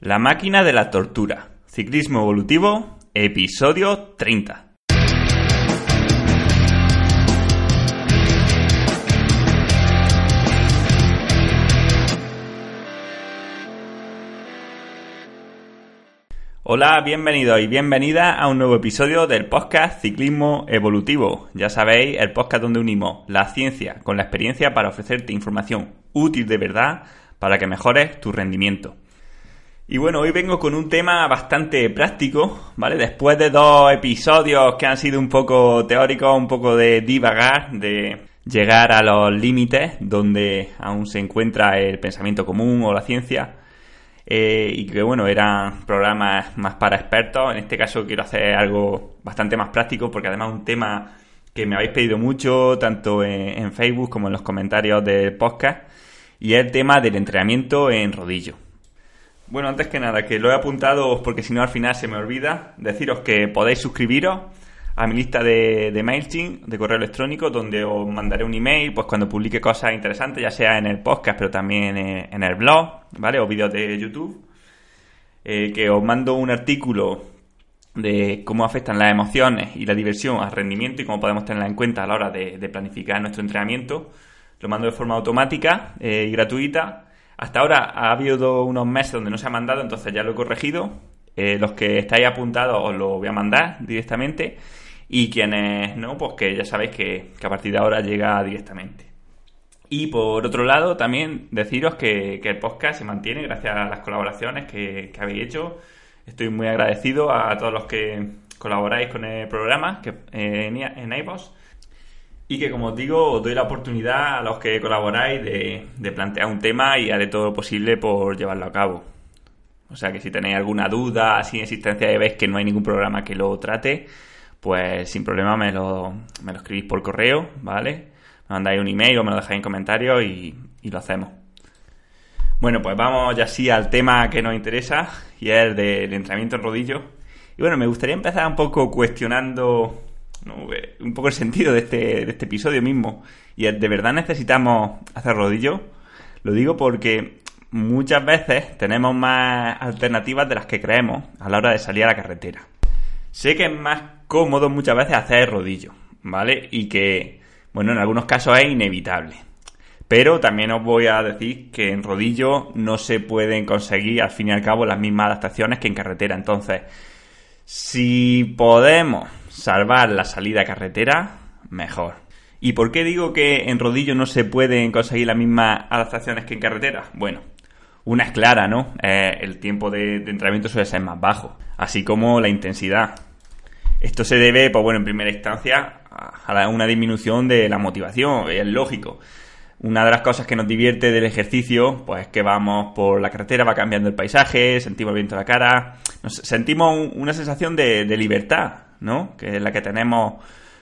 La máquina de la tortura. Ciclismo evolutivo, episodio 30. Hola, bienvenidos y bienvenida a un nuevo episodio del podcast Ciclismo Evolutivo. Ya sabéis, el podcast donde unimos la ciencia con la experiencia para ofrecerte información útil de verdad para que mejores tu rendimiento. Y bueno, hoy vengo con un tema bastante práctico, ¿vale? Después de dos episodios que han sido un poco teóricos, un poco de divagar, de llegar a los límites donde aún se encuentra el pensamiento común o la ciencia, eh, y que bueno, eran programas más para expertos. En este caso quiero hacer algo bastante más práctico porque además es un tema que me habéis pedido mucho, tanto en, Facebook como en los comentarios del podcast, y es el tema del entrenamiento en rodillo. Bueno, antes que nada, que lo he apuntado porque si no al final se me olvida, deciros que podéis suscribiros a mi lista de, de MailChimp, de correo electrónico, donde os mandaré un email pues cuando publique cosas interesantes, ya sea en el podcast, pero también en, el blog, ¿vale? O vídeos de YouTube. Eh, que os mando un artículo de cómo afectan las emociones y la diversión al rendimiento y cómo podemos tenerla en cuenta a la hora de, planificar nuestro entrenamiento. Lo mando de forma automática eh, y gratuita. Hasta ahora ha habido unos meses donde no se ha mandado, entonces ya lo he corregido. Eh, los que estáis apuntados os lo voy a mandar directamente. Y quienes no, pues que ya sabéis que, a partir de ahora llega directamente. Y por otro lado, también deciros que, el podcast se mantiene gracias a las colaboraciones que, habéis hecho. Estoy muy agradecido a todos los que colaboráis con el programa que, en, en iVoox. Y que, como os digo, os doy la oportunidad a los que colaboráis de, plantear un tema y haré todo lo posible por llevarlo a cabo. O sea que si tenéis alguna duda, sin existencia y veis que no hay ningún programa que lo trate, pues sin problema me lo, me lo escribís por correo, ¿vale? Me mandáis un email o me lo dejáis en comentarios y, lo hacemos. Bueno, pues vamos ya sí al tema que nos interesa y es el del entrenamiento en rodillo. Y bueno, me gustaría empezar un poco cuestionando eh, un poco el sentido de este, de este episodio mismo. Y ¿de verdad necesitamos hacer rodillo? Lo digo porque muchas veces tenemos más alternativas de las que creemos a la hora de salir a la carretera. Sé que es más cómodo muchas veces hacer rodillo, ¿vale? Y que, bueno, en algunos casos es inevitable. Pero también os voy a decir que en rodillo no se pueden conseguir al fin y al cabo las mismas adaptaciones que en carretera. Entonces, si podemos salvar la salida carretera, mejor. ¿Y por qué digo que en rodillo no se pueden conseguir las mismas adaptaciones que en carretera? Bueno, una es clara, ¿no? Eh, el tiempo de, entrenamiento suele ser más bajo, así como la intensidad. Esto se debe, pues bueno, en primera instancia a una disminución de la motivación, es lógico. Una de las cosas que nos divierte del ejercicio, pues es que vamos por la carretera, va cambiando el paisaje, sentimos el viento en la cara, sentimos una sensación de, libertad, ¿no? Que es la que tenemos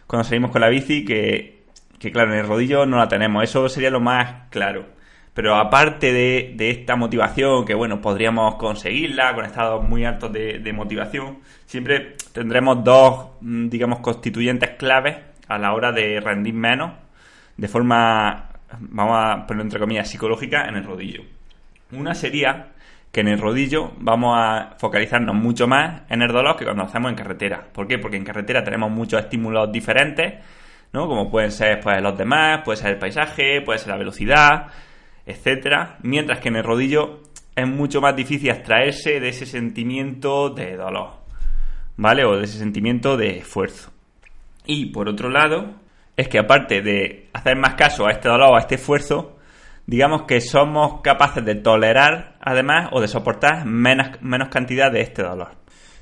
cuando salimos con la bici, que, que claro, en el rodillo no la tenemos. Eso sería lo más claro. Pero aparte de, esta motivación, que bueno, podríamos conseguirla con estados muy altos de, motivación, siempre tendremos dos, mm, digamos, constituyentes claves a la hora de rendir menos de forma, vamos a ponerlo entre comillas, psicológica en el rodillo. Una sería que en el rodillo vamos a focalizarnos mucho más en el dolor que cuando hacemos en carretera. ¿Por qué? Porque en carretera tenemos muchos estímulos diferentes, ¿no? Como pueden ser pues, los demás, puede ser el paisaje, puede ser la velocidad, etcétera, mientras que en el rodillo es mucho más difícil extraerse de ese sentimiento de dolor, ¿vale? O de ese sentimiento de esfuerzo. Y por otro lado, es que aparte de hacer más caso a este dolor o a este esfuerzo, digamos que somos capaces de tolerar además o de soportar menos, menos cantidad de este dolor.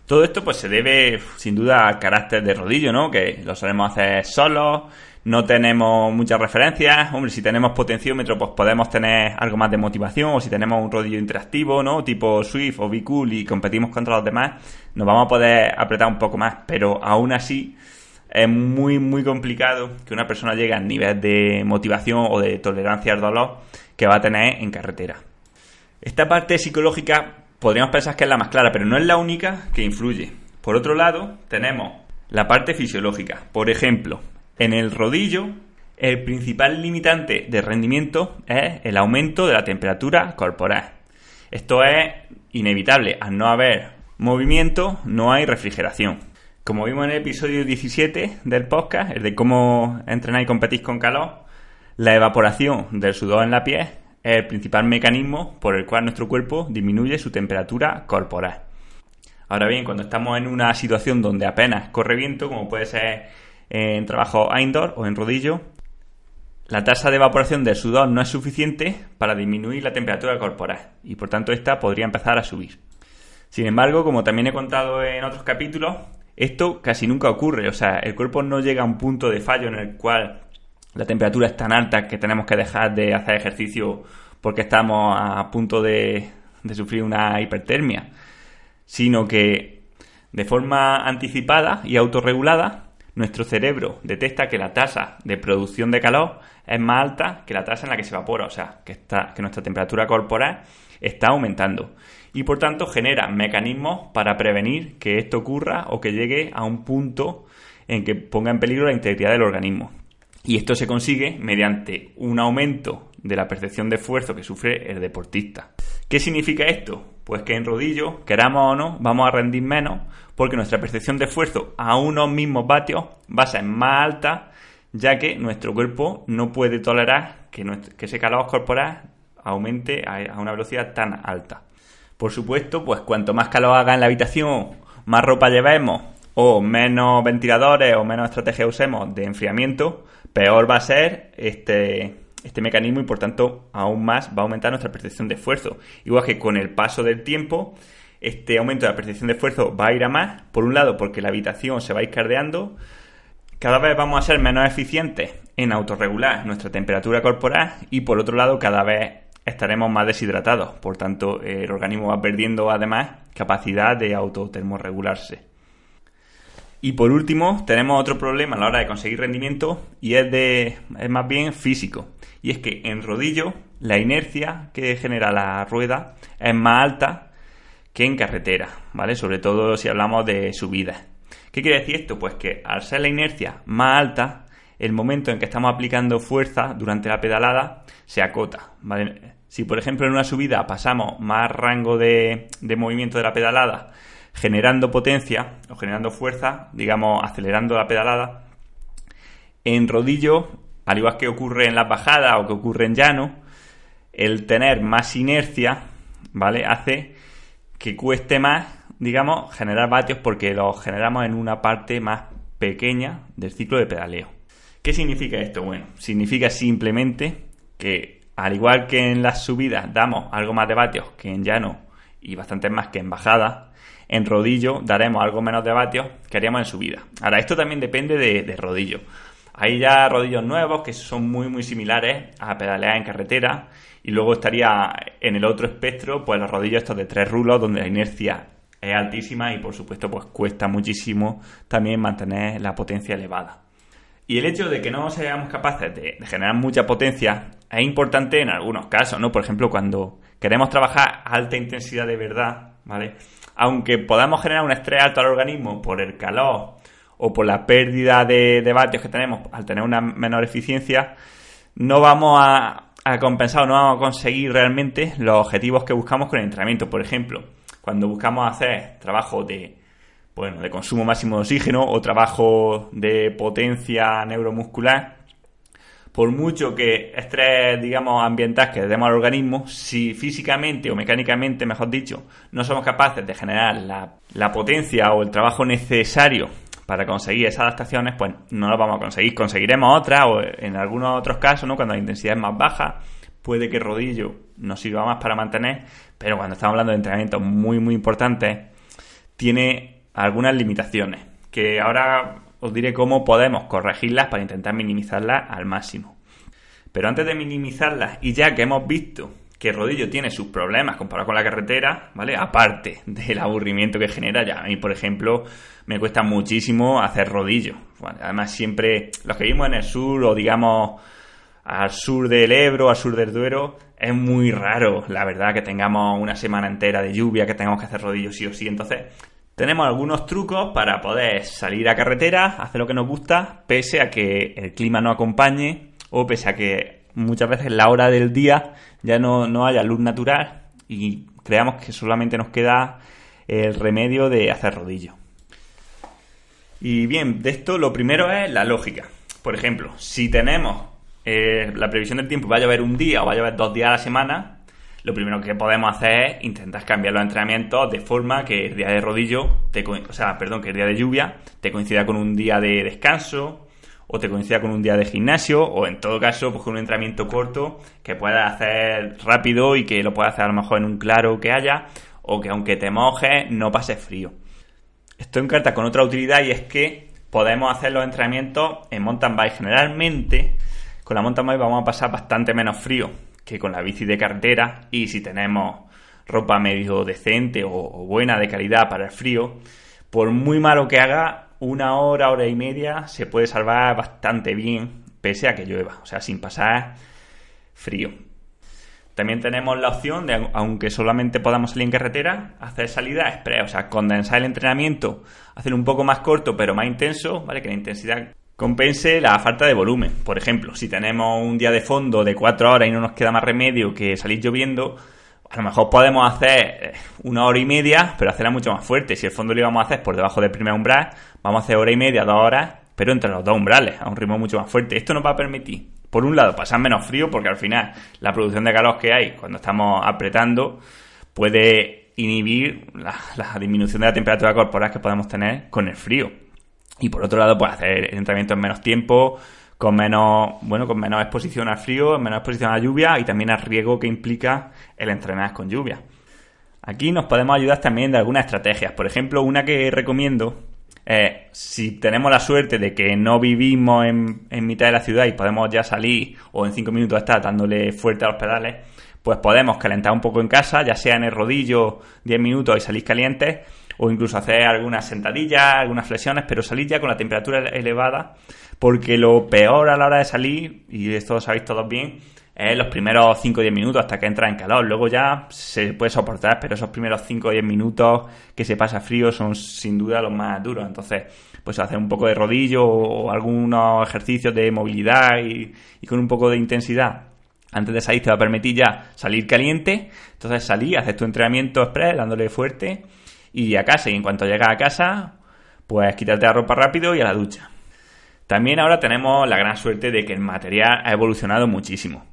Todo esto pues se debe sin duda al carácter de rodillo, ¿no? Que lo solemos hacer solos, no tenemos muchas referencias. Hombre, si tenemos potenciómetro, pues podemos tener algo más de motivación. O si tenemos un rodillo interactivo, ¿no? Tipo Swift o Be Cool y competimos contra los demás, nos vamos a poder apretar un poco más. Pero aún así, es muy, muy complicado que una persona llegue al nivel de motivación o de tolerancia al dolor que va a tener en carretera. Esta parte psicológica podríamos pensar que es la más clara, pero no es la única que influye. Por otro lado, tenemos la parte fisiológica. Por ejemplo, en el rodillo, el principal limitante de rendimiento es el aumento de la temperatura corporal. Esto es inevitable, al no haber movimiento, no hay refrigeración. Como vimos en el episodio 17 del podcast, el de cómo entrenar y competir con calor, la evaporación del sudor en la piel es el principal mecanismo por el cual nuestro cuerpo disminuye su temperatura corporal. Ahora bien, cuando estamos en una situación donde apenas corre viento, como puede ser en trabajo indoor o en rodillo, la tasa de evaporación del sudor no es suficiente para disminuir la temperatura corporal y por tanto esta podría empezar a subir. Sin embargo, como también he contado en otros capítulos, esto casi nunca ocurre, o sea, el cuerpo no llega a un punto de fallo en el cual la temperatura es tan alta que tenemos que dejar de hacer ejercicio porque estamos a punto de, sufrir una hipertermia, sino que de forma anticipada y autorregulada, nuestro cerebro detecta que la tasa de producción de calor es más alta que la tasa en la que se evapora, o sea, que, está, que nuestra temperatura corporal está aumentando. Y por tanto genera mecanismos para prevenir que esto ocurra o que llegue a un punto en que ponga en peligro la integridad del organismo. Y esto se consigue mediante un aumento de la percepción de esfuerzo que sufre el deportista. ¿Qué significa esto? Pues que en rodillo, queramos o no, vamos a rendir menos porque nuestra percepción de esfuerzo a unos mismos vatios va a ser más alta ya que nuestro cuerpo no puede tolerar que, ese calor corporal aumente a una velocidad tan alta. Por supuesto, pues cuanto más calor haga en la habitación, más ropa llevemos o menos ventiladores o menos estrategias usemos de enfriamiento, peor va a ser este, este mecanismo y por tanto aún más va a aumentar nuestra percepción de esfuerzo. Igual que con el paso del tiempo, este aumento de la percepción de esfuerzo va a ir a más, por un lado porque la habitación se va a ir cardeando, cada vez vamos a ser menos eficientes en autorregular nuestra temperatura corporal y por otro lado cada vez estaremos más deshidratados, por tanto el organismo va perdiendo además capacidad de autotermorregularse. Y por último, tenemos otro problema a la hora de conseguir rendimiento y es, de, es más bien físico. Y es que en rodillo la inercia que genera la rueda es más alta que en carretera, ¿vale? Sobre todo si hablamos de subidas. ¿Qué quiere decir esto? Pues que al ser la inercia más alta, el momento en que estamos aplicando fuerza durante la pedalada se acota, ¿vale? Si por ejemplo en una subida pasamos más rango de, de movimiento de la pedalada generando potencia o generando fuerza, digamos, acelerando la pedalada. En rodillo, al igual que ocurre en las bajadas o que ocurre en llano, el tener más inercia, ¿vale? Hace que cueste más, digamos, generar vatios porque los generamos en una parte más pequeña del ciclo de pedaleo. ¿Qué significa esto? Bueno, significa simplemente que al igual que en las subidas damos algo más de vatios que en llano y bastante más que en bajada, en rodillo daremos algo menos de vatios que haríamos en subida. Ahora, esto también depende de, rodillo. Hay ya rodillos nuevos que son muy muy similares a pedalear en carretera y luego estaría en el otro espectro pues los rodillos estos de tres rulos donde la inercia es altísima y por supuesto pues cuesta muchísimo también mantener la potencia elevada. Y el hecho de que no seamos capaces de, de, generar mucha potencia es importante en algunos casos, ¿no? Por ejemplo, cuando queremos trabajar alta intensidad de verdad, ¿vale? aunque podamos generar un estrés alto al organismo por el calor o por la pérdida de, vatios que tenemos al tener una menor eficiencia, no vamos a, compensar o no vamos a conseguir realmente los objetivos que buscamos con el entrenamiento. Por ejemplo, cuando buscamos hacer trabajo de, bueno, de consumo máximo de oxígeno o trabajo de potencia neuromuscular, por mucho que estrés, digamos, ambiental que demos al organismo, si físicamente o mecánicamente, mejor dicho, no somos capaces de generar la, potencia o el trabajo necesario para conseguir esas adaptaciones, pues no lo vamos a conseguir. Conseguiremos otras, o en algunos otros casos, ¿no? Cuando la intensidad es más baja, puede que el rodillo nos sirva más para mantener, pero cuando estamos hablando de entrenamientos muy, muy importantes, tiene algunas limitaciones. Que ahora os diré cómo podemos corregirlas para intentar minimizarlas al máximo. Pero antes de minimizarlas, y ya que hemos visto que el rodillo tiene sus problemas comparado con la carretera, ¿vale? Aparte del aburrimiento que genera, ya a mí, por ejemplo, me cuesta muchísimo hacer rodillo. además, siempre los que vivimos en el sur o digamos al sur del Ebro, al sur del Duero, es muy raro, la verdad, que tengamos una semana entera de lluvia, que tengamos que hacer rodillos sí o sí. Entonces, tenemos algunos trucos para poder salir a carretera, hacer lo que nos gusta, pese a que el clima no acompañe o pese a que muchas veces la hora del día ya no, haya luz natural y creamos que solamente nos queda el remedio de hacer rodillo. Y bien, de esto lo primero es la lógica. Por ejemplo, si tenemos eh, la previsión del tiempo va a llover un día o va a llover dos días a la semana, lo primero que podemos hacer es intentar cambiar los entrenamientos de forma que el día de rodillo, te, o sea, perdón, que el día de lluvia te coincida con un día de descanso o te coincida con un día de gimnasio o en todo caso pues con un entrenamiento corto que puedas hacer rápido y que lo puedas hacer a lo mejor en un claro que haya o que aunque te mojes no pases frío. Esto encarta con otra utilidad y es que podemos hacer los entrenamientos en mountain bike generalmente con la mountain bike vamos a pasar bastante menos frío que con la bici de carretera y si tenemos ropa medio decente o, buena de calidad para el frío, por muy malo que haga, una hora, hora y media se puede salvar bastante bien pese a que llueva, o sea, sin pasar frío. También tenemos la opción de, aunque solamente podamos salir en carretera, hacer salida express, o sea, condensar el entrenamiento, hacer un poco más corto pero más intenso, ¿vale? Que la intensidad compense la falta de volumen. Por ejemplo, si tenemos un día de fondo de cuatro horas y no nos queda más remedio que salir lloviendo, a lo mejor podemos hacer eh, una hora y media, pero hacerla mucho más fuerte. Si el fondo lo íbamos a hacer por debajo del primer umbral, vamos a hacer hora y media, dos horas, pero entre los dos umbrales, a un ritmo mucho más fuerte. Esto nos va a permitir, por un lado, pasar menos frío, porque al final la producción de calor que hay cuando estamos apretando puede inhibir la, la disminución de la temperatura corporal que podemos tener con el frío. Y por otro lado, pues hacer entrenamiento en menos tiempo, con menos, bueno, con menos exposición al frío, menos exposición a la lluvia y también al riesgo que implica el entrenar con lluvia. Aquí nos podemos ayudar también de algunas estrategias. Por ejemplo, una que recomiendo es si tenemos la suerte de que no vivimos en, en mitad de la ciudad y podemos ya salir o en cinco minutos estar dándole fuerte a los pedales, pues podemos calentar un poco en casa, ya sea en el rodillo 10 minutos y salir calientes o incluso hacer algunas sentadillas, algunas flexiones, pero salir ya con la temperatura elevada, porque lo peor a la hora de salir, y esto lo sabéis todos bien, es los primeros 5 o 10 minutos hasta que entra en calor. Luego ya se puede soportar, pero esos primeros 5 o 10 minutos que se pasa frío son sin duda los más duros. Entonces, pues hacer un poco de rodillo o algunos ejercicios de movilidad y, con un poco de intensidad antes de salir te va a permitir ya salir caliente. Entonces salir, hacer tu entrenamiento express dándole fuerte y a casa. Y en cuanto llegas a casa, pues quitarte la ropa rápido y a la ducha. También ahora tenemos la gran suerte de que el material ha evolucionado muchísimo.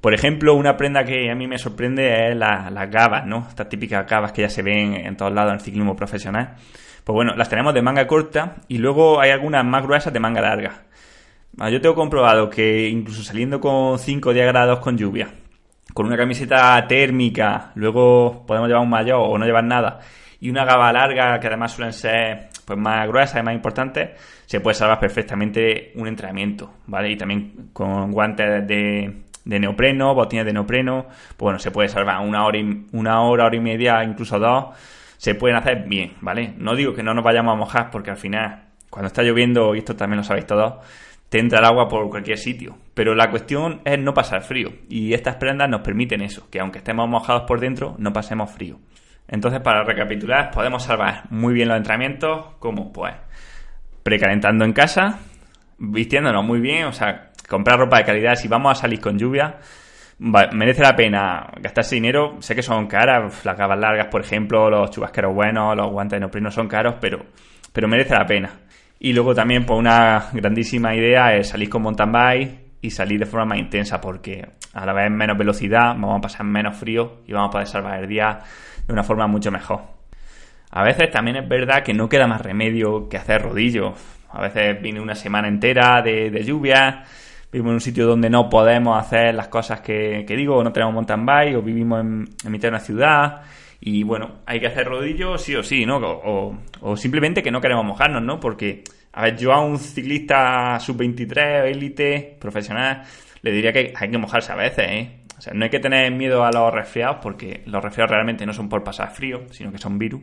Por ejemplo, una prenda que a mí me sorprende es las gabas, ¿no? Estas típicas gabas que ya se ven en todos lados en el ciclismo profesional. Pues bueno, las tenemos de manga corta y luego hay algunas más gruesas de manga larga. Yo tengo comprobado que incluso saliendo con 5 o 10 grados con lluvia, con una camiseta térmica, luego podemos llevar un maillot o no llevar nada, y una gaba larga que además suelen ser pues más gruesas y más importantes, se puede salvar perfectamente un entrenamiento, ¿vale? Y también con guantes de, de neopreno, botines de neopreno, pues bueno, se puede salvar una hora, y, una hora, hora y media, incluso dos, se pueden hacer bien, ¿vale? No digo que no nos vayamos a mojar porque al final, cuando está lloviendo, y esto también lo sabéis todos, te entra el agua por cualquier sitio. Pero la cuestión es no pasar frío. Y estas prendas nos permiten eso, que aunque estemos mojados por dentro, no pasemos frío. Entonces, para recapitular, podemos salvar muy bien los entrenamientos, como pues precalentando en casa, vistiéndonos muy bien, o sea, comprar ropa de calidad si vamos a salir con lluvia. merece la pena gastarse dinero. Sé que son caras, las gabas largas, por ejemplo, los chubasqueros buenos, los guantes de neopreno son caros, pero, pero merece la pena. Y luego también, pues una grandísima idea es salir con mountain bike y salir de forma más intensa, porque a la vez menos velocidad, vamos a pasar menos frío y vamos a poder salvar el día de una forma mucho mejor. A veces también es verdad que no queda más remedio que hacer rodillo. A veces viene una semana entera de, lluvia, vivimos en un sitio donde no podemos hacer las cosas que, digo, o no tenemos mountain bike, o vivimos en, mitad de una ciudad, y bueno, hay que hacer rodillo sí o sí, ¿no? O, o, simplemente que no queremos mojarnos, ¿no? Porque, a ver, yo a un ciclista sub-23, élite, profesional, le diría que hay que mojarse a veces, ¿eh? O sea, no hay que tener miedo a los resfriados porque los resfriados realmente no son por pasar frío, sino que son virus.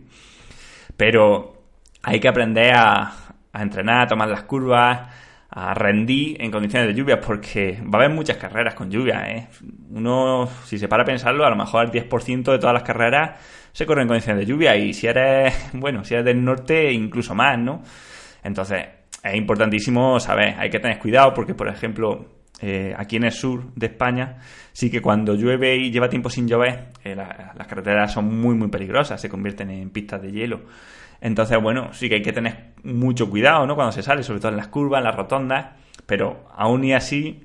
Pero hay que aprender a, entrenar, a tomar las curvas, a rendir en condiciones de lluvia porque va a haber muchas carreras con lluvia. ¿eh? Uno, si se para a pensarlo, a lo mejor el 10% de todas las carreras se corren en condiciones de lluvia y si eres, bueno, si eres del norte, incluso más, ¿no? Entonces, es importantísimo saber, hay que tener cuidado porque, por ejemplo, eh, aquí en el sur de España, sí que cuando llueve y lleva tiempo sin llover, eh, las carreteras son muy, muy peligrosas, se convierten en pistas de hielo. Entonces, bueno, sí que hay que tener mucho cuidado, ¿no? Cuando se sale, sobre todo en las curvas, en las rotondas, pero aún y así,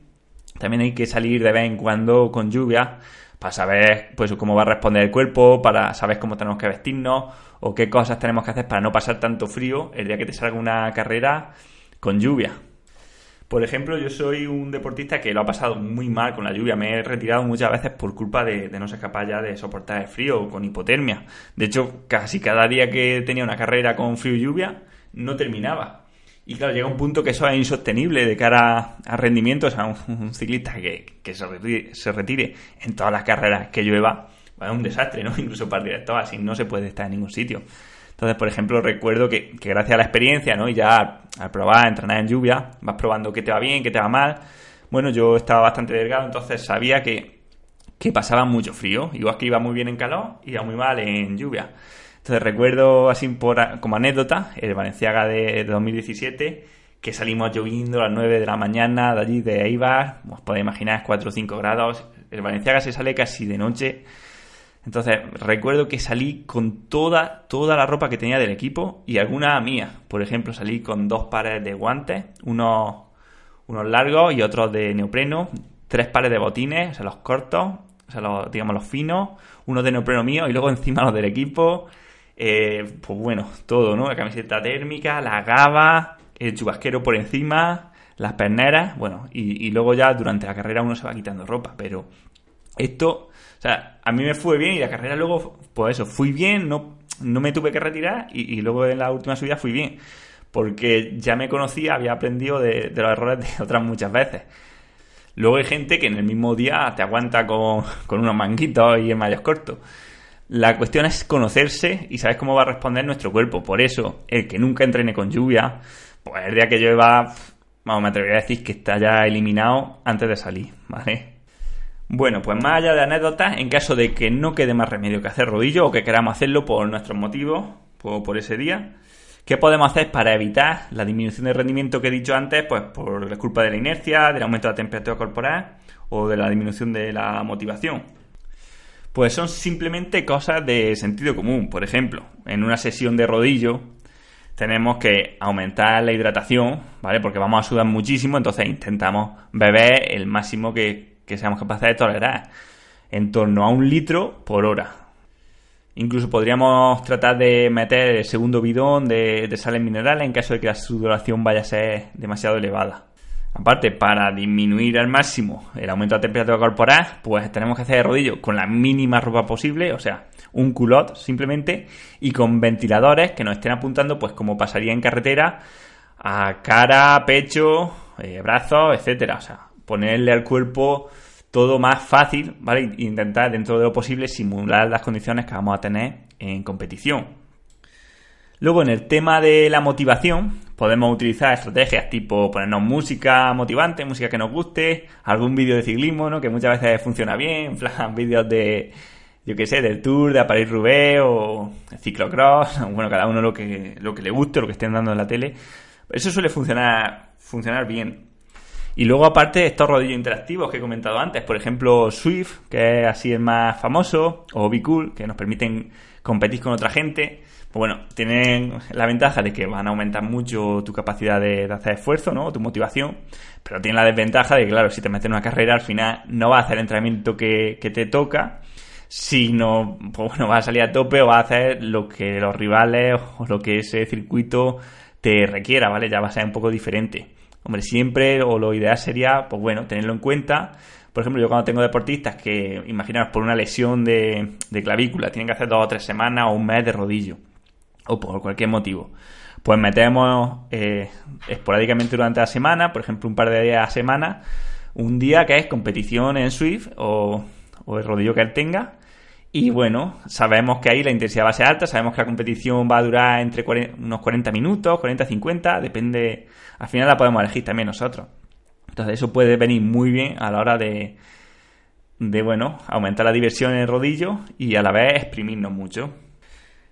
también hay que salir de vez en cuando con lluvia para saber pues cómo va a responder el cuerpo, para saber cómo tenemos que vestirnos o qué cosas tenemos que hacer para no pasar tanto frío el día que te salga una carrera con lluvia. Por ejemplo, yo soy un deportista que lo ha pasado muy mal con la lluvia. Me he retirado muchas veces por culpa de, no ser capaz ya de soportar el frío o con hipotermia. De hecho, casi cada día que tenía una carrera con frío y lluvia, no terminaba. Y claro, llega un punto que eso es insostenible de cara a rendimiento. O sea, un, ciclista que, se, retire, en todas las carreras que llueva, es un desastre, ¿no? Incluso para el así no se puede estar en ningún sitio. Entonces, por ejemplo, recuerdo que, gracias a la experiencia, ¿no? Y ya al, probar, entrenar en lluvia, vas probando qué te va bien, qué te va mal. Bueno, yo estaba bastante delgado, entonces sabía que, que pasaba mucho frío. Igual que iba muy bien en calor, iba muy mal en lluvia. Entonces recuerdo así por, como anécdota, el Valenciaga de, 2017, que salimos lloviendo a las 9 de la mañana de allí de Eibar, os podéis imaginar 4 o 5 grados. El Valenciaga se sale casi de noche entonces, recuerdo que salí con toda, toda la ropa que tenía del equipo y alguna mía. Por ejemplo, salí con dos pares de guantes, unos, unos largos y otros de neopreno, tres pares de botines, o sea, los cortos, o sea, los, digamos los finos, unos de neopreno mío y luego encima los del equipo. Eh, pues bueno, todo, ¿no? La camiseta térmica, la gaba, el chubasquero por encima, las perneras, bueno, y luego ya durante la carrera uno se va quitando ropa, pero esto o sea, a mí me fue bien y la carrera luego, pues eso, fui bien, no, no me tuve que retirar y, luego en la última subida fui bien. Porque ya me conocía, había aprendido de, los errores de otras muchas veces. Luego hay gente que en el mismo día te aguanta con, unos manguitos y en mayos cortos. La cuestión es conocerse y saber cómo va a responder nuestro cuerpo. Por eso, el que nunca entrene con lluvia, pues el día que llueva, vamos, me atrevería a decir que está ya eliminado antes de salir, ¿vale? Bueno, pues más allá de anécdotas, en caso de que no quede más remedio que hacer rodillo o que queramos hacerlo por nuestros motivos, o por ese día, ¿qué podemos hacer para evitar la disminución de rendimiento que he dicho antes? Pues por la culpa de la inercia, del aumento de la temperatura corporal o de la disminución de la motivación. Pues son simplemente cosas de sentido común. Por ejemplo, en una sesión de rodillo tenemos que aumentar la hidratación, ¿vale? Porque vamos a sudar muchísimo, entonces intentamos beber el máximo que, que seamos capaces de tolerar en torno a un litro por hora. Incluso podríamos tratar de meter el segundo bidón de, sales minerales en caso de que la sudoración vaya a ser demasiado elevada. Aparte, para disminuir al máximo el aumento de temperatura corporal, pues tenemos que hacer el rodillo con la mínima ropa posible, o sea, un culot simplemente, y con ventiladores que nos estén apuntando, pues como pasaría en carretera, a cara, pecho, eh, brazos, etcétera. O sea, ponerle al cuerpo todo más fácil, ¿vale? Intentar dentro de lo posible simular las condiciones que vamos a tener en competición. Luego en el tema de la motivación podemos utilizar estrategias tipo ponernos música motivante, música que nos guste, algún vídeo de ciclismo, ¿no? Que muchas veces funciona bien, plan vídeos de, yo qué sé, del Tour, de París Roubaix o ciclocross, bueno, cada uno lo que, lo que le guste, lo que estén dando en la tele. Eso suele funcionar, funcionar bien. Y luego, aparte, estos rodillos interactivos que he comentado antes, por ejemplo, Swift, que es así el más famoso, o Be que nos permiten competir con otra gente. Pues bueno, tienen la ventaja de que van a aumentar mucho tu capacidad de, hacer esfuerzo, ¿no? Tu motivación. Pero tienen la desventaja de que, claro, si te metes en una carrera, al final no vas a hacer el entrenamiento que, que te toca, sino, pues bueno, vas a salir a tope o vas a hacer lo que los rivales o lo que ese circuito te requiera, ¿vale? Ya va a ser un poco diferente. Hombre, siempre o lo ideal sería, pues bueno, tenerlo en cuenta. Por ejemplo, yo cuando tengo deportistas que, imaginaos, por una lesión de, clavícula, tienen que hacer dos o tres semanas o un mes de rodillo, o por cualquier motivo, pues metemos eh, esporádicamente durante la semana, por ejemplo, un par de días a semana, un día que es competición en Swift o, el rodillo que él tenga, y bueno, sabemos que ahí la intensidad va a ser alta, sabemos que la competición va a durar entre unos 40 minutos, 40, 50, depende, al final la podemos elegir también nosotros. Entonces eso puede venir muy bien a la hora de, de bueno, aumentar la diversión en el rodillo y a la vez exprimirnos mucho.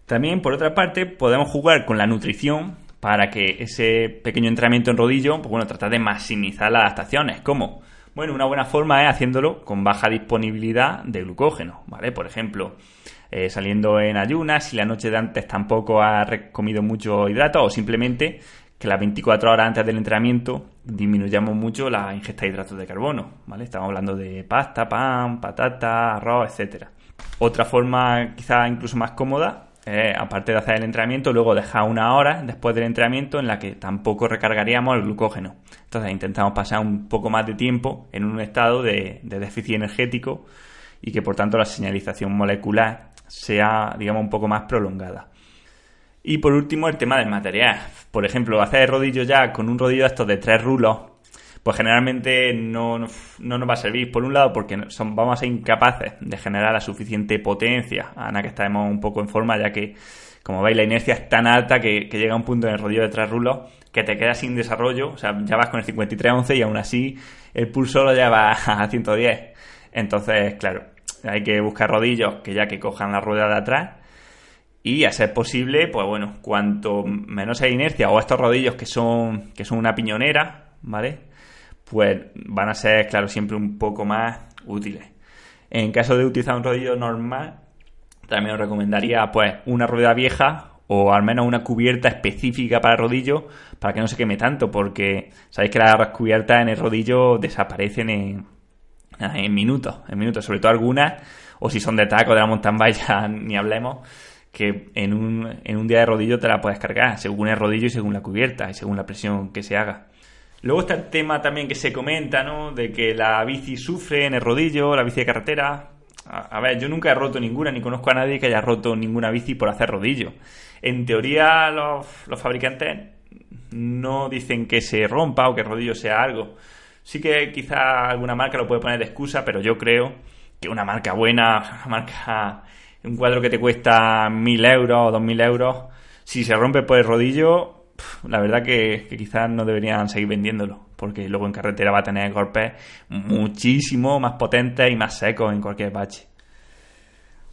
También, por otra parte, podemos jugar con la nutrición para que ese pequeño entrenamiento en rodillo, pues bueno, tratar de maximizar las adaptaciones. ¿Cómo? Bueno, una buena forma es haciéndolo con baja disponibilidad de glucógeno, ¿vale? Por ejemplo, eh, saliendo en ayunas, si la noche de antes tampoco has comido mucho hidrato o simplemente que las 24 horas antes del entrenamiento disminuyamos mucho la ingesta de hidratos de carbono, ¿vale? Estamos hablando de pasta, pan, patata, arroz, etcétera. Otra forma quizá incluso más cómoda aparte de hacer el entrenamiento, luego dejar una hora después del entrenamiento en la que tampoco recargaríamos el glucógeno. Entonces intentamos pasar un poco más de tiempo en un estado de, de déficit energético y que por tanto la señalización molecular sea, digamos, un poco más prolongada. Y por último, el tema del material. Por ejemplo, hacer rodillo ya con un rodillo estos de tres rulos, pues generalmente no, no, nos va a servir. Por un lado, porque son, vamos a ser incapaces de generar la suficiente potencia, Ana, que estamos un poco en forma, ya que, como veis, la inercia es tan alta que, llega a un punto en el rodillo de tres rulos que te quedas sin desarrollo. O sea, ya vas con el 53-11 y aún así el pulso lo lleva a 110. Entonces, claro, hay que buscar rodillos que ya que cojan la rueda de atrás y a ser posible, pues bueno, cuanto menos hay inercia o estos rodillos que son, que son una piñonera, ¿vale? Pues van a ser, claro, siempre un poco más útiles. En caso de utilizar un rodillo normal, también os recomendaría pues una rueda vieja o al menos una cubierta específica para el rodillo para que no se queme tanto, porque sabéis que las cubiertas en el rodillo desaparecen en, minutos, en minutos, sobre todo algunas, o si son de taco de la mountain ya ni hablemos, que en un, en un día de rodillo te la puedes cargar, según el rodillo y según la cubierta y según la presión que se haga. Luego está el tema también que se comenta, ¿no? De que la bici sufre en el rodillo, la bici de carretera. A, ver, yo nunca he roto ninguna, ni conozco a nadie que haya roto ninguna bici por hacer rodillo. En teoría, los, los fabricantes no dicen que se rompa o que el rodillo sea algo. Sí que quizá alguna marca lo puede poner de excusa, pero yo creo que una marca buena, una marca un cuadro que te cuesta mil euros o dos mil euros, si se rompe por el rodillo, la verdad que, quizás no deberían seguir vendiéndolo, porque luego en carretera va a tener golpes muchísimo más potentes y más secos en cualquier bache.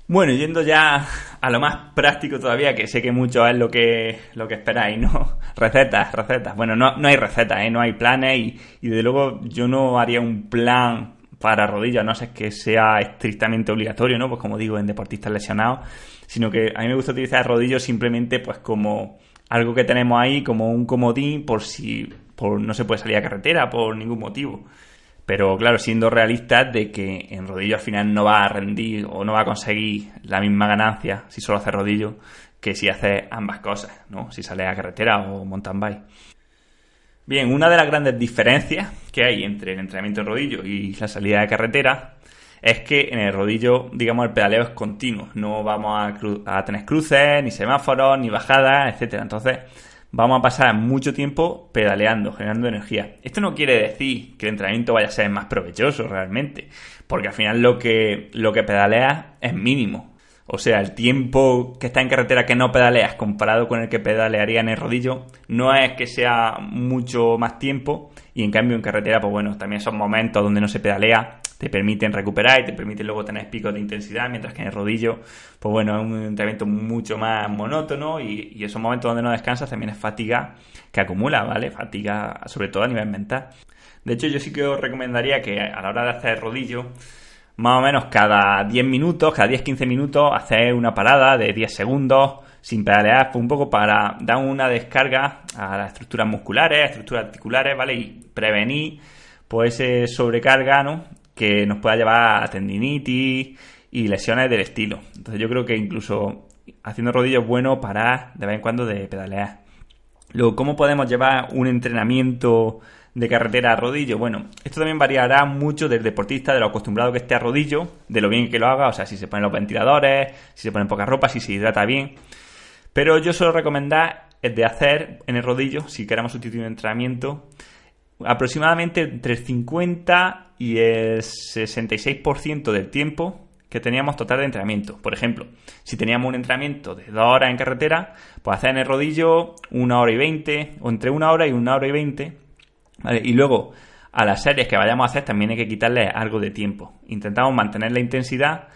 Bueno, yendo ya a lo más práctico todavía, que sé que mucho es lo que, lo que esperáis, ¿no? Recetas, recetas. Bueno, no, no hay recetas, ¿eh? No hay planes y, y desde luego yo no haría un plan para rodillas, no sé que sea estrictamente obligatorio, ¿no? Pues como digo, en deportistas lesionados, sino que a mí me gusta utilizar el rodillo simplemente pues como algo que tenemos ahí, como un comodín por si por, no se puede salir a carretera por ningún motivo. Pero claro, siendo realistas de que en rodillo al final no va a rendir o no va a conseguir la misma ganancia si solo hace rodillo que si hace ambas cosas, ¿no? Si sale a carretera o mountain bike. Bien, una de las grandes diferencias que hay entre el entrenamiento de rodillo y la salida de carretera es que en el rodillo, digamos, el pedaleo es continuo. No vamos a, tener cruces, ni semáforos, ni bajadas, etcétera. Entonces, vamos a pasar mucho tiempo pedaleando, generando energía. Esto no quiere decir que el entrenamiento vaya a ser más provechoso realmente, porque al final lo que, lo que pedaleas es mínimo. O sea, el tiempo que está en carretera que no pedaleas comparado con el que pedalearía en el rodillo no es que sea mucho más tiempo y en cambio en carretera, pues bueno, también esos momentos donde no se pedalea te permiten recuperar y te permiten luego tener picos de intensidad, mientras que en el rodillo, pues bueno, es un entrenamiento mucho más monótono y, esos momentos donde no descansas también es fatiga que acumula, ¿vale? Fatiga sobre todo a nivel mental. De hecho, yo sí que os recomendaría que a la hora de hacer rodillo, más o menos cada 10 minutos, cada 10-15 minutos, hacer una parada de 10 segundos sin pedalear, pues un poco para dar una descarga a las estructuras musculares, estructuras articulares, ¿vale? Y prevenir pues ese sobrecarga, ¿no? Que nos pueda llevar a tendinitis y lesiones del estilo. Entonces yo creo que incluso haciendo rodillos bueno parar de vez en cuando de pedalear. Luego, ¿cómo podemos llevar un entrenamiento de carretera a rodillo. Bueno, esto también variará mucho del deportista, de lo acostumbrado que esté a rodillo, de lo bien que lo haga, o sea, si se ponen los ventiladores, si se ponen poca ropa, si se hidrata bien. Pero yo suelo recomendar el de hacer en el rodillo, si queremos sustituir un entrenamiento, aproximadamente entre el 50 y el 66% del tiempo que teníamos total de entrenamiento. Por ejemplo, si teníamos un entrenamiento de dos horas en carretera, pues hacer en el rodillo una hora y veinte, o entre una hora y una hora y veinte, y luego, a las series que vayamos a hacer también hay que quitarle algo de tiempo. Intentamos mantener la intensidad,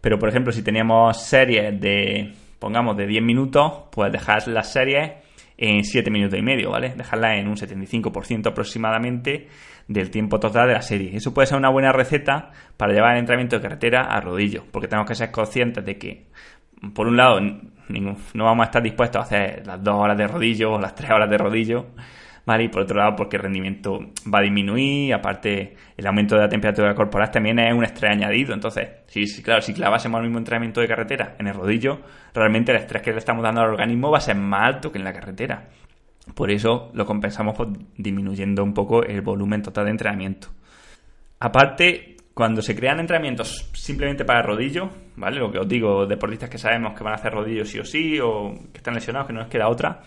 pero por ejemplo, si teníamos series de, pongamos, de 10 minutos, pues dejar las series en 7 minutos y medio, ¿vale? Dejarla en un 75% aproximadamente del tiempo total de la serie. Eso puede ser una buena receta para llevar el entrenamiento de carretera a rodillo, porque tenemos que ser conscientes de que, por un lado, no vamos a estar dispuestos a hacer las 2 horas de rodillo o las 3 horas de rodillo, ¿vale? Y por otro lado, porque el rendimiento va a disminuir, aparte el aumento de la temperatura corporal también es un estrés añadido. Entonces, si claro, si clavásemos el mismo entrenamiento de carretera en el rodillo, realmente el estrés que le estamos dando al organismo va a ser más alto que en la carretera. Por eso lo compensamos disminuyendo un poco el volumen total de entrenamiento. Aparte, cuando se crean entrenamientos simplemente para rodillo, ¿vale? Lo que os digo, deportistas que sabemos que van a hacer rodillo sí o sí, o que están lesionados, que no les queda otra,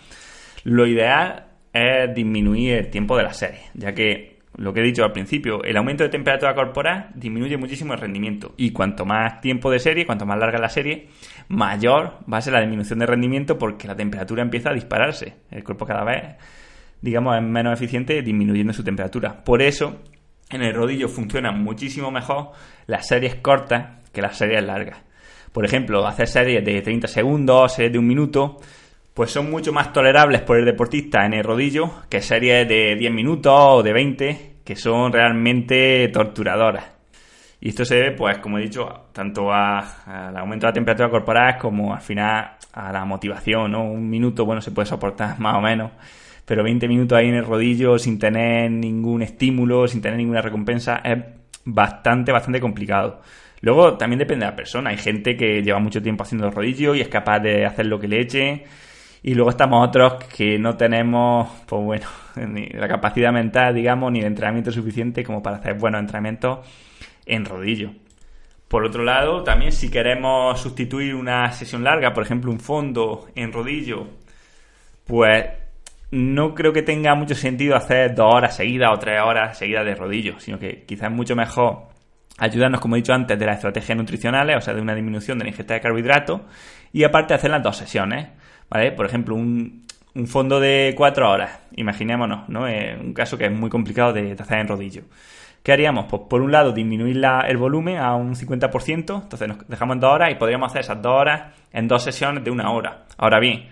lo ideal es disminuir el tiempo de la serie, ya que lo que he dicho al principio, el aumento de temperatura corporal disminuye muchísimo el rendimiento. Y cuanto más tiempo de serie, cuanto más larga la serie, mayor va a ser la disminución de rendimiento porque la temperatura empieza a dispararse. El cuerpo cada vez, digamos, es menos eficiente disminuyendo su temperatura. Por eso, en el rodillo funcionan muchísimo mejor las series cortas que las series largas. Por ejemplo, hacer series de 30 segundos, series de un minuto, pues son mucho más tolerables por el deportista en el rodillo que series de 10 minutos o de 20 que son realmente torturadoras. Y esto se debe, pues, como he dicho, tanto al aumento de la temperatura corporal como al final a la motivación, ¿no? Un minuto, bueno, se puede soportar más o menos, pero 20 minutos ahí en el rodillo sin tener ningún estímulo, sin tener ninguna recompensa, es bastante, bastante complicado. Luego también depende de la persona. Hay gente que lleva mucho tiempo haciendo el rodillo y es capaz de hacer lo que le eche y luego estamos otros que no tenemos, pues bueno, ni la capacidad mental, digamos, ni el entrenamiento suficiente como para hacer buenos entrenamientos en rodillo. Por otro lado, también si queremos sustituir una sesión larga, por ejemplo, un fondo en rodillo, pues no creo que tenga mucho sentido hacer dos horas seguidas o tres horas seguidas de rodillo, sino que quizás es mucho mejor ayudarnos, como he dicho antes, de las estrategias nutricionales, o sea, de una disminución de la ingesta de carbohidratos, y aparte hacer las dos sesiones. ¿Vale? Por ejemplo, un, fondo de cuatro horas, imaginémonos, ¿no? Eh, un caso que es muy complicado de, hacer en rodillo. ¿Qué haríamos? Pues por un lado disminuir el volumen a un 50%, entonces nos dejamos en dos horas y podríamos hacer esas dos horas en dos sesiones de una hora. Ahora bien,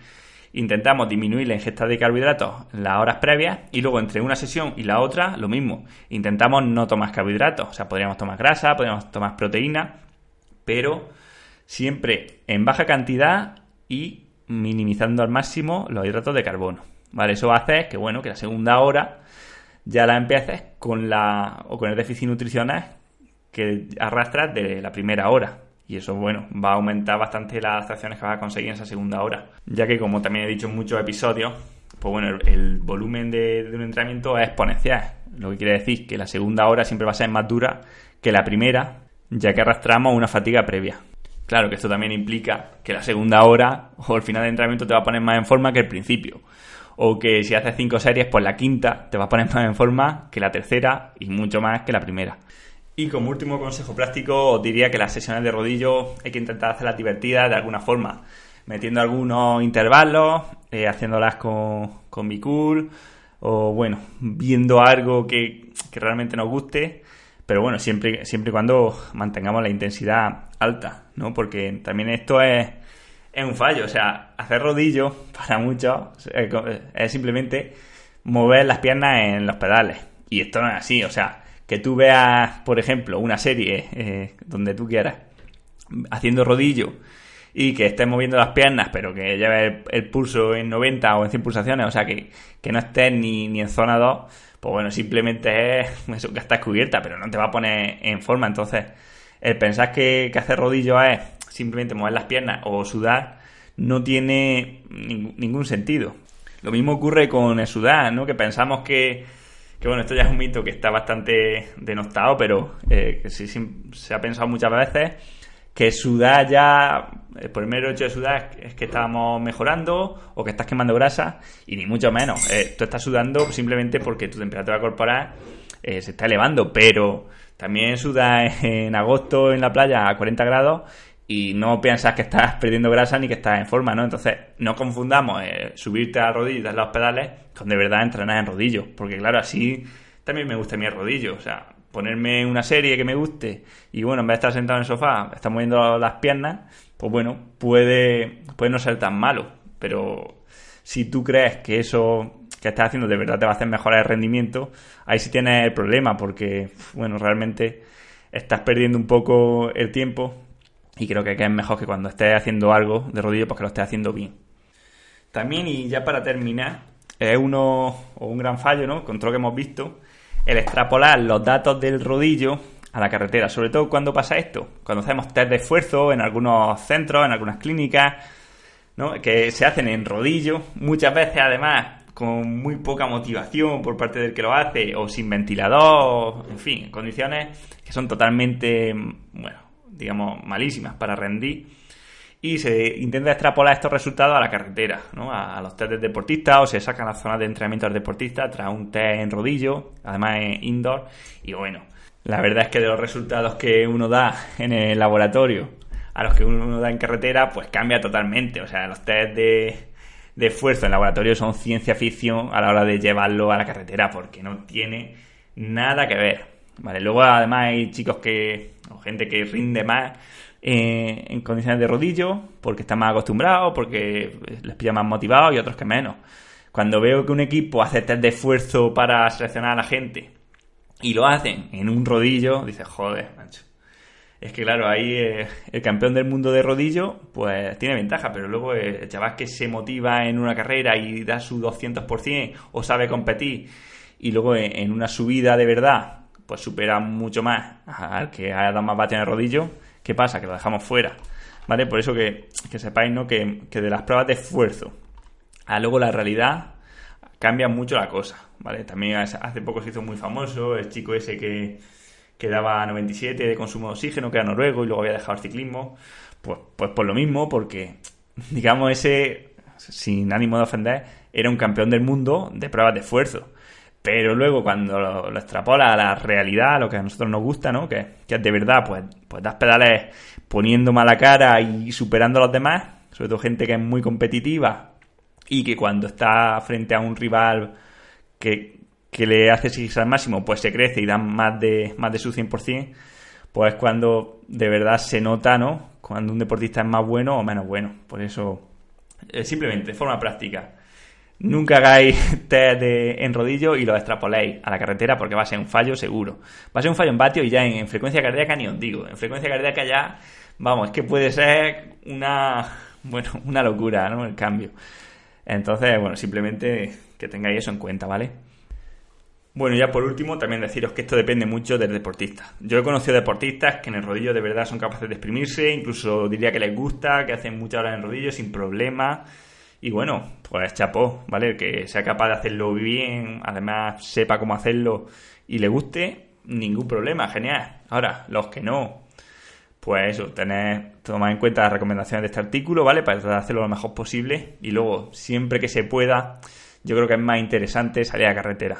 intentamos disminuir la ingesta de carbohidratos las horas previas y luego entre una sesión y la otra lo mismo. Intentamos no tomar carbohidratos, o sea, podríamos tomar grasa, podríamos tomar proteína, pero siempre en baja cantidad y minimizando al máximo los hidratos de carbono. ¿Vale? Eso va a hacer que, bueno, que la segunda hora ya la empieces con la o con el déficit nutricional que arrastras de la primera hora. Y eso, bueno, va a aumentar bastante las acciones que vas a conseguir en esa segunda hora. Ya que, como también he dicho en muchos episodios, pues bueno, el, volumen de, de, un entrenamiento es exponencial. Lo que quiere decir que la segunda hora siempre va a ser más dura que la primera, ya que arrastramos una fatiga previa. Claro que esto también implica que la segunda hora o el final de entrenamiento te va a poner más en forma que el principio. O que si haces cinco series, pues la quinta te va a poner más en forma que la tercera y mucho más que la primera. Y como último consejo práctico, os diría que las sesiones de rodillo hay que intentar hacerlas divertidas de alguna forma. Metiendo algunos intervalos, eh, haciéndolas con, con mi cool, o bueno, viendo algo que, que realmente nos guste pero bueno, siempre, siempre y cuando mantengamos la intensidad alta, ¿no? Porque también esto es, es un fallo. O sea, hacer rodillo para muchos es simplemente mover las piernas en los pedales. Y esto no es así. O sea, que tú veas, por ejemplo, una serie eh, donde tú quieras haciendo rodillo y que estés moviendo las piernas, pero que lleves el, pulso en 90 o en 100 pulsaciones, o sea, que, que no estés ni, ni en zona 2 pues bueno, simplemente es que está cubierta, pero no te va a poner en forma. Entonces, el pensar que, hacer rodillo es simplemente mover las piernas o sudar no tiene ningún sentido. Lo mismo ocurre con el sudar, ¿no? Que pensamos que, que bueno, esto ya es un mito que está bastante denostado, pero eh, que sí, se ha pensado muchas veces que sudar ya, eh, el mero hecho de sudar es que estamos mejorando o que estás quemando grasa y ni mucho menos. Eh, tú estás sudando simplemente porque tu temperatura corporal eh, se está elevando, pero también sudas en agosto en la playa a 40 grados y no piensas que estás perdiendo grasa ni que estás en forma, ¿no? Entonces, no confundamos subirte a rodillo y los pedales con de verdad entrenar en rodillo, porque claro, así también me gusta mi rodillo, o sea, ponerme una serie que me guste y bueno, en vez de estar sentado en el sofá, estar moviendo las piernas, pues bueno, puede, puede no ser tan malo, pero si tú crees que eso que estás haciendo de verdad te va a hacer mejorar el rendimiento, ahí sí tienes el problema porque, bueno, realmente estás perdiendo un poco el tiempo y creo que es mejor que cuando estés haciendo algo de rodillo, pues que lo estés haciendo bien. También, y ya para terminar, es uno o un gran fallo, ¿no? Con todo lo que hemos visto, el extrapolar los datos del rodillo a la carretera. Sobre todo cuando pasa esto, cuando hacemos test de esfuerzo en algunos centros, en algunas clínicas, que se hacen en rodillo, muchas veces además con muy poca motivación por parte del que lo hace o sin ventilador, en fin, condiciones que son totalmente, bueno, digamos, malísimas para rendir. Y se intenta extrapolar estos resultados a la carretera, ¿no? a, los test de deportistas o se sacan las zonas de entrenamiento del deportista tras un test en rodillo, además en indoor. Y bueno, la verdad es que de los resultados que uno da en el laboratorio a los que uno da en carretera, pues cambia totalmente. O sea, los test de, de esfuerzo en laboratorio son ciencia ficción a la hora de llevarlo a la carretera, porque no tiene nada que ver. Vale, luego además hay chicos que, o gente que rinde más eh, en condiciones de rodillo, porque están más acostumbrados, porque les pilla más motivados y otros que menos. Cuando veo que un equipo hace test de esfuerzo para seleccionar a la gente y lo hacen en un rodillo, dices, joder, macho es que claro, ahí eh, el campeón del mundo de rodillo, pues tiene ventaja, pero luego el chaval que se motiva en una carrera y da su 200% o sabe competir y luego en una subida de verdad, pues supera mucho más al que ha dado más bate en el rodillo, ¿qué pasa? Que lo dejamos fuera, ¿vale? Por eso que, que sepáis, ¿no? Que, que de las pruebas de esfuerzo a luego la realidad cambia mucho la cosa, ¿vale? También hace poco se hizo muy famoso el chico ese que que daba 97 de consumo de oxígeno, que era noruego y luego había dejado el ciclismo, pues, pues por lo mismo, porque digamos ese, sin ánimo de ofender, era un campeón del mundo de pruebas de esfuerzo. Pero luego cuando lo, extrapola a la realidad, a lo que a nosotros nos gusta, ¿no? Que, que de verdad, pues, pues das pedales poniendo mala cara y superando a los demás, sobre todo gente que es muy competitiva y que cuando está frente a un rival que, que le hace exigir al máximo, pues se crece y da más de, más de su 100%, pues cuando de verdad se nota, ¿no? Cuando un deportista es más bueno o menos bueno. Por eso, eh, simplemente, de forma práctica. Nunca hagáis test en rodillo y lo extrapoléis a la carretera porque va a ser un fallo seguro. Va a ser un fallo en vatio y ya en, frecuencia cardíaca ni os digo. En frecuencia cardíaca ya, vamos, es que puede ser una, bueno, una locura, ¿no? El cambio. Entonces, bueno, simplemente que tengáis eso en cuenta, ¿vale? Bueno, ya por último, también deciros que esto depende mucho del deportista. Yo he conocido deportistas que en el rodillo de verdad son capaces de exprimirse, incluso diría que les gusta, que hacen muchas horas en rodillo sin problema. Y bueno, pues chapó, ¿vale? Que sea capaz de hacerlo bien, además sepa cómo hacerlo y le guste, ningún problema, genial. Ahora, los que no, pues eso, tener, tomar en cuenta las recomendaciones de este artículo, ¿vale? Para tratar de hacerlo lo mejor posible. Y luego, siempre que se pueda, yo creo que es más interesante salir a carretera.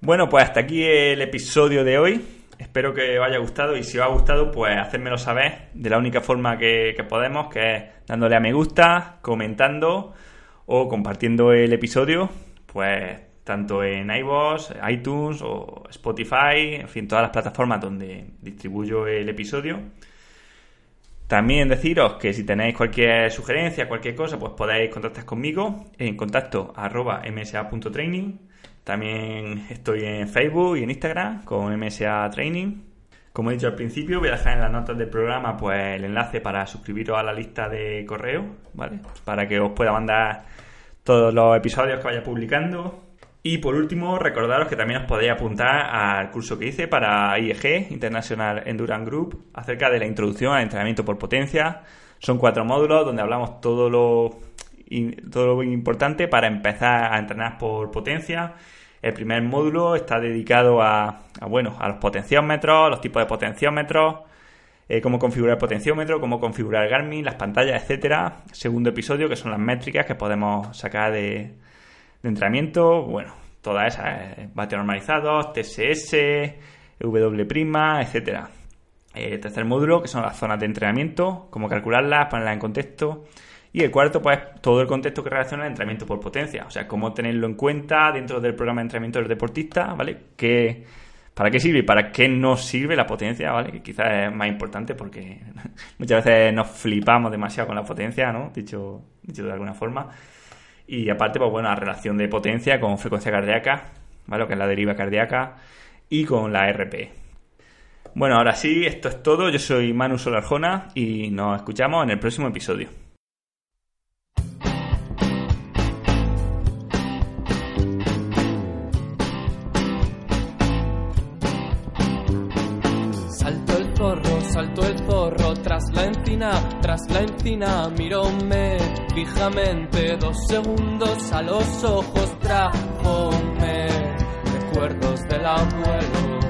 Bueno, pues hasta aquí el episodio de hoy. Espero que os haya gustado y si os ha gustado, pues hacérmelo saber de la única forma que, podemos, que es dándole a me gusta, comentando o compartiendo el episodio, pues tanto en iVoox, iTunes o Spotify, en fin, todas las plataformas donde distribuyo el episodio. También deciros que si tenéis cualquier sugerencia, cualquier cosa, pues podéis contactar conmigo en contacto arroba también estoy en Facebook y en Instagram con MSA Training. Como he dicho al principio, voy a dejar en las notas del programa pues el enlace para suscribiros a la lista de correo, ¿vale? Para que os pueda mandar todos los episodios que vaya publicando. Y por último, recordaros que también os podéis apuntar al curso que hice para IEG, International Endurance Group, acerca de la introducción al entrenamiento por potencia. Son cuatro módulos donde hablamos todo lo, todo lo importante para empezar a entrenar por potencia el primer módulo está dedicado a, bueno, a los potenciómetros, los tipos de potenciómetros, eh, cómo configurar el potenciómetro, cómo configurar Garmin, las pantallas, etcétera. Segundo episodio, que son las métricas que podemos sacar de, entrenamiento, bueno, todas esas, eh, normalizados, TSS, W', etcétera. Eh, tercer módulo, que son las zonas de entrenamiento, cómo calcularlas, ponerlas en contexto. Y el cuarto, pues, todo el contexto que relaciona el entrenamiento por potencia. O sea, cómo tenerlo en cuenta dentro del programa de entrenamiento del deportista, ¿vale? ¿Qué, ¿Para qué sirve y para qué no sirve la potencia, ¿vale? Que quizás es más importante porque muchas veces nos flipamos demasiado con la potencia, ¿no? Dicho, dicho de alguna forma. Y aparte, pues bueno, la relación de potencia con frecuencia cardíaca, ¿vale? Que es la deriva cardíaca, y con la RP. Bueno, ahora sí, esto es todo. Yo soy Manu Solarjona y nos escuchamos en el próximo episodio. Tras la encina, tras la encina miróme fijamente. Dos segundos a los ojos, trájome. Recuerdos del abuelo,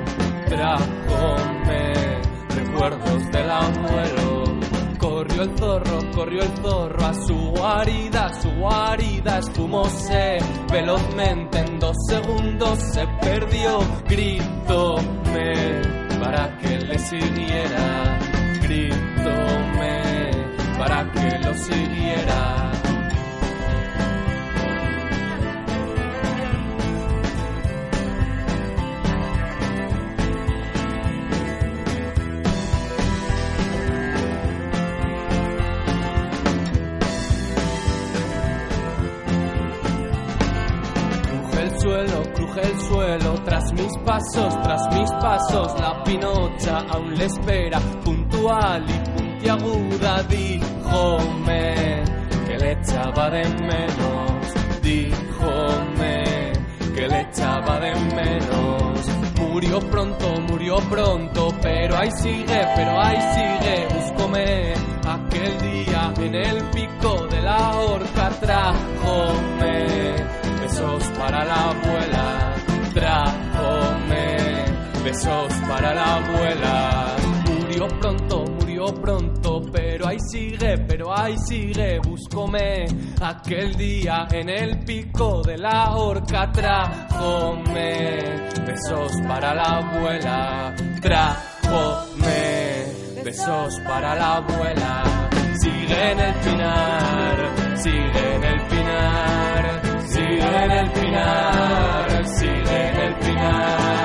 trájome. Recuerdos del abuelo. Corrió el zorro, corrió el zorro a su guarida, su guarida espumóse velozmente. En dos segundos se perdió, gritóme para que le siguiera, gritome para que lo siguiera. el suelo tras mis pasos, tras mis pasos. La pinocha aún le espera, puntual y puntiaguda. Díjome que le echaba de menos, díjome que le echaba de menos. Murió pronto, murió pronto, pero ahí sigue, pero ahí sigue. Búscome aquel día en el pico de la horca, trájome besos para la abuela, trájome besos para la abuela. Murió pronto, murió pronto, pero ahí sigue, pero ahí sigue. Búscome aquel día en el pico de la horca, trájome besos para la abuela, trájome besos para la abuela. Sigue en el pinar, sigue en el pinar sigue en el pinar, sigue en el pinar,